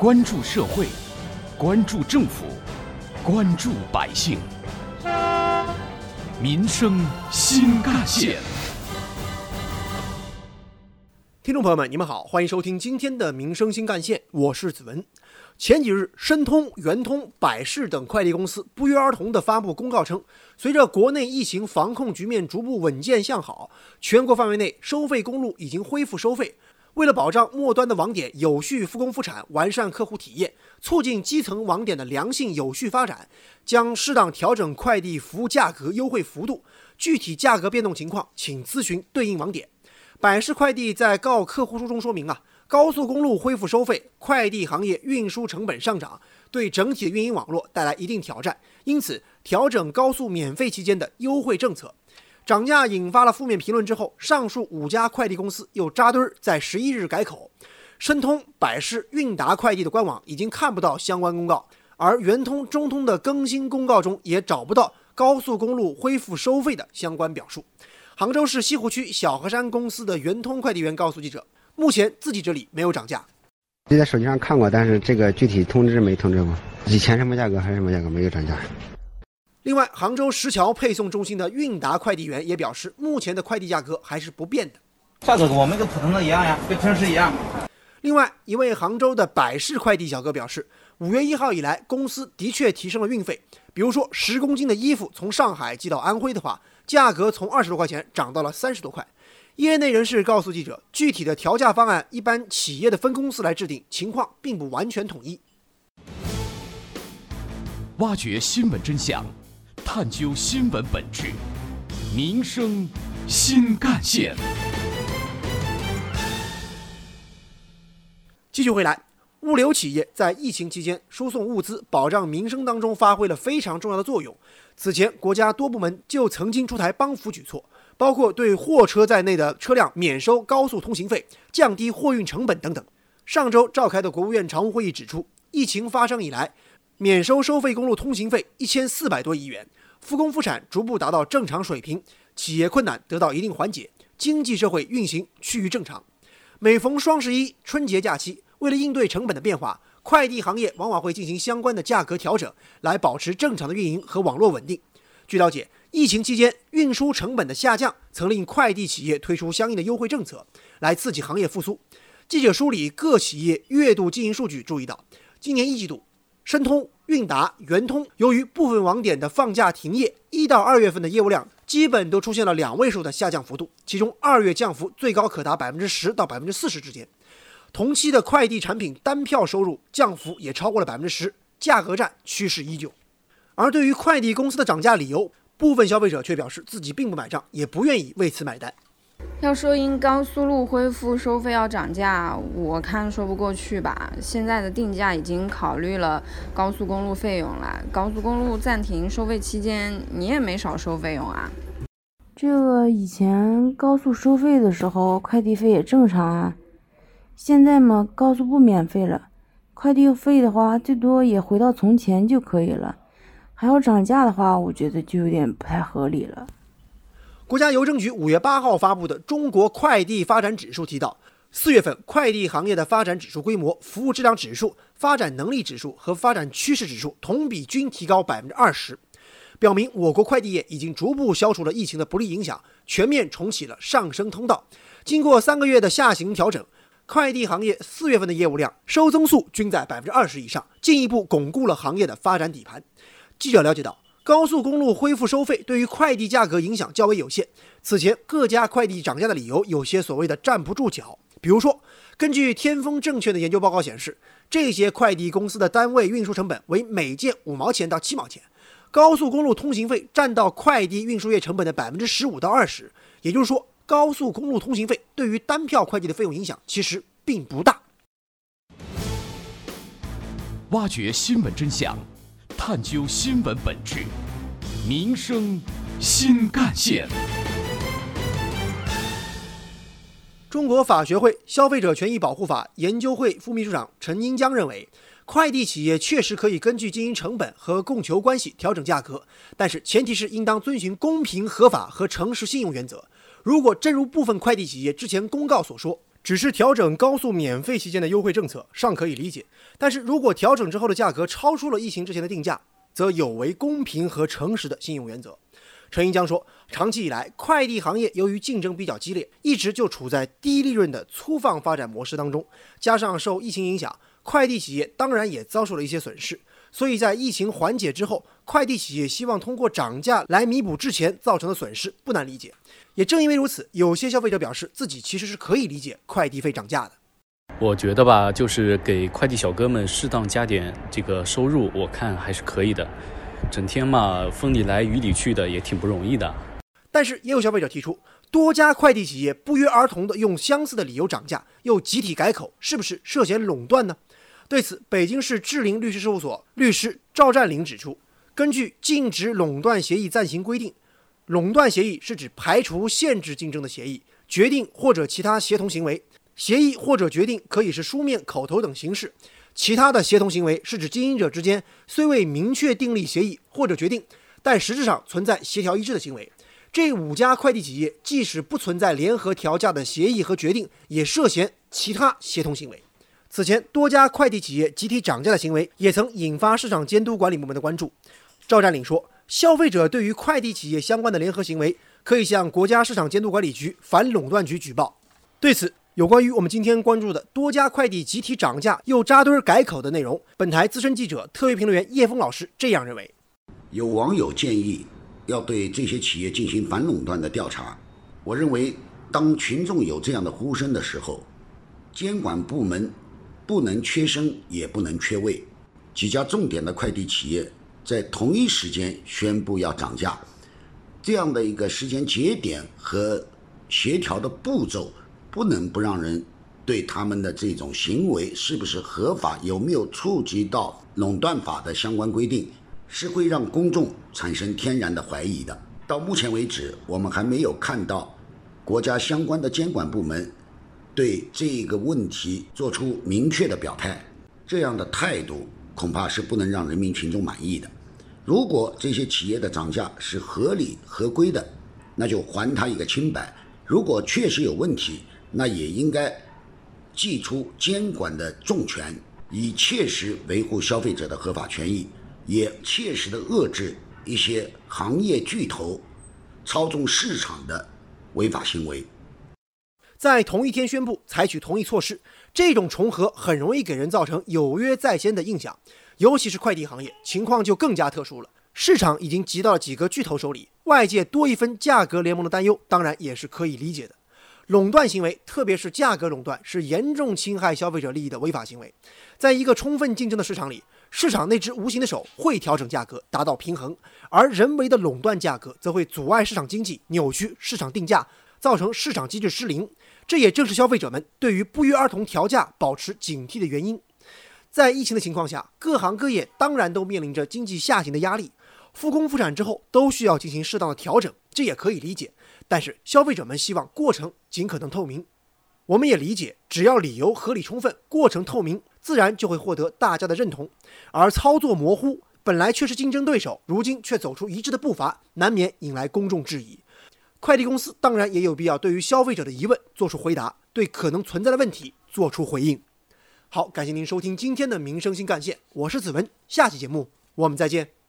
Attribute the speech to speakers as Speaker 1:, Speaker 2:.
Speaker 1: 关注社会，关注政府，关注百姓，民生新干线。
Speaker 2: 听众朋友们，你们好，欢迎收听今天的《民生新干线》，我是子文。前几日，申通、圆通、百世等快递公司不约而同地发布公告称，随着国内疫情防控局面逐步稳健向好，全国范围内收费公路已经恢复收费。为了保障末端的网点有序复工复产，完善客户体验，促进基层网点的良性有序发展，将适当调整快递服务价格优惠幅度。具体价格变动情况，请咨询对应网点。百世快递在告客户书中说明啊。高速公路恢复收费，快递行业运输成本上涨，对整体的运营网络带来一定挑战。因此，调整高速免费期间的优惠政策，涨价引发了负面评论之后，上述五家快递公司又扎堆儿在十一日改口。申通、百世、韵达快递的官网已经看不到相关公告，而圆通、中通的更新公告中也找不到高速公路恢复收费的相关表述。杭州市西湖区小河山公司的圆通快递员告诉记者。目前自己这里没有涨价，
Speaker 3: 就在手机上看过，但是这个具体通知没通知过。以前什么价格还是什么价格，没有涨价。
Speaker 2: 另外，杭州石桥配送中心的韵达快递员也表示，目前的快递价格还是不变的，
Speaker 4: 价格跟我们跟普通的一样呀，跟平时一样。
Speaker 2: 另外一位杭州的百世快递小哥表示，五月一号以来，公司的确提升了运费，比如说十公斤的衣服从上海寄到安徽的话，价格从二十多块钱涨到了三十多块。业内人士告诉记者，具体的调价方案一般企业的分公司来制定，情况并不完全统一。
Speaker 1: 挖掘新闻真相，探究新闻本质，民生新干线。
Speaker 2: 继续回来，物流企业在疫情期间输送物资、保障民生当中发挥了非常重要的作用。此前，国家多部门就曾经出台帮扶举措。包括对货车在内的车辆免收高速通行费、降低货运成本等等。上周召开的国务院常务会议指出，疫情发生以来，免收收费公路通行费一千四百多亿元，复工复产逐步达到正常水平，企业困难得到一定缓解，经济社会运行趋于正常。每逢双十一、春节假期，为了应对成本的变化，快递行业往往会进行相关的价格调整，来保持正常的运营和网络稳定。据了解。疫情期间，运输成本的下降曾令快递企业推出相应的优惠政策，来刺激行业复苏。记者梳理各企业月度经营数据，注意到，今年一季度，申通、韵达、圆通由于部分网点的放假停业，一到二月份的业务量基本都出现了两位数的下降幅度，其中二月降幅最高可达百分之十到百分之四十之间。同期的快递产品单票收入降幅也超过了百分之十，价格战趋势依旧。而对于快递公司的涨价理由，部分消费者却表示自己并不买账，也不愿意为此买单。
Speaker 5: 要说因高速路恢复收费要涨价，我看说不过去吧。现在的定价已经考虑了高速公路费用了，高速公路暂停收费期间，你也没少收费用啊。
Speaker 6: 这个以前高速收费的时候，快递费也正常啊。现在嘛，高速不免费了，快递费的话，最多也回到从前就可以了。还要涨价的话，我觉得就有点不太合理了。
Speaker 2: 国家邮政局五月八号发布的《中国快递发展指数》提到，四月份快递行业的发展指数规模、服务质量指数、发展能力指数和发展趋势指数同比均提高百分之二十，表明我国快递业已经逐步消除了疫情的不利影响，全面重启了上升通道。经过三个月的下行调整，快递行业四月份的业务量、收增速均在百分之二十以上，进一步巩固了行业的发展底盘。记者了解到，高速公路恢复收费对于快递价格影响较为有限。此前各家快递涨价的理由有些所谓的站不住脚，比如说，根据天风证券的研究报告显示，这些快递公司的单位运输成本为每件五毛钱到七毛钱，高速公路通行费占到快递运输业成本的百分之十五到二十。也就是说，高速公路通行费对于单票快递的费用影响其实并不大。
Speaker 1: 挖掘新闻真相。探究新闻本质，民生新干线。
Speaker 2: 中国法学会消费者权益保护法研究会副秘书长陈英江认为，快递企业确实可以根据经营成本和供求关系调整价格，但是前提是应当遵循公平、合法和诚实信用原则。如果正如部分快递企业之前公告所说，只是调整高速免费期间的优惠政策尚可以理解，但是如果调整之后的价格超出了疫情之前的定价，则有违公平和诚实的信用原则。陈英江说，长期以来，快递行业由于竞争比较激烈，一直就处在低利润的粗放发展模式当中，加上受疫情影响，快递企业当然也遭受了一些损失。所以在疫情缓解之后，快递企业希望通过涨价来弥补之前造成的损失，不难理解。也正因为如此，有些消费者表示自己其实是可以理解快递费涨价的。
Speaker 7: 我觉得吧，就是给快递小哥们适当加点这个收入，我看还是可以的。整天嘛，风里来雨里去的，也挺不容易的。
Speaker 2: 但是也有消费者提出，多家快递企业不约而同的用相似的理由涨价，又集体改口，是不是涉嫌垄断呢？对此，北京市智灵律师事务所律师赵占领指出，根据《禁止垄断协议暂行规定》，垄断协议是指排除、限制竞争的协议、决定或者其他协同行为。协议或者决定可以是书面、口头等形式。其他的协同行为是指经营者之间虽未明确订立协议或者决定，但实质上存在协调一致的行为。这五家快递企业即使不存在联合调价的协议和决定，也涉嫌其他协同行为。此前，多家快递企业集体涨价的行为也曾引发市场监督管理部门的关注。赵占领说，消费者对于快递企业相关的联合行为，可以向国家市场监督管理局反垄断局举报。对此，有关于我们今天关注的多家快递集体涨价又扎堆改口的内容，本台资深记者、特约评论员叶峰老师这样认为：
Speaker 8: 有网友建议要对这些企业进行反垄断的调查。我认为，当群众有这样的呼声的时候，监管部门。不能缺生，也不能缺位。几家重点的快递企业在同一时间宣布要涨价，这样的一个时间节点和协调的步骤，不能不让人对他们的这种行为是不是合法，有没有触及到垄断法的相关规定，是会让公众产生天然的怀疑的。到目前为止，我们还没有看到国家相关的监管部门。对这个问题做出明确的表态，这样的态度恐怕是不能让人民群众满意的。如果这些企业的涨价是合理合规的，那就还他一个清白；如果确实有问题，那也应该祭出监管的重拳，以切实维护消费者的合法权益，也切实的遏制一些行业巨头操纵市场的违法行为。
Speaker 2: 在同一天宣布采取同一措施，这种重合很容易给人造成有约在先的印象，尤其是快递行业情况就更加特殊了。市场已经集到了几个巨头手里，外界多一分价格联盟的担忧，当然也是可以理解的。垄断行为，特别是价格垄断，是严重侵害消费者利益的违法行为。在一个充分竞争的市场里，市场那只无形的手会调整价格，达到平衡，而人为的垄断价格，则会阻碍市场经济，扭曲市场定价，造成市场机制失灵。这也正是消费者们对于不约而同调价保持警惕的原因。在疫情的情况下，各行各业当然都面临着经济下行的压力，复工复产之后都需要进行适当的调整，这也可以理解。但是消费者们希望过程尽可能透明，我们也理解，只要理由合理充分，过程透明，自然就会获得大家的认同。而操作模糊，本来却是竞争对手，如今却走出一致的步伐，难免引来公众质疑。快递公司当然也有必要对于消费者的疑问做出回答，对可能存在的问题做出回应。好，感谢您收听今天的民生新干线，我是子文，下期节目我们再见。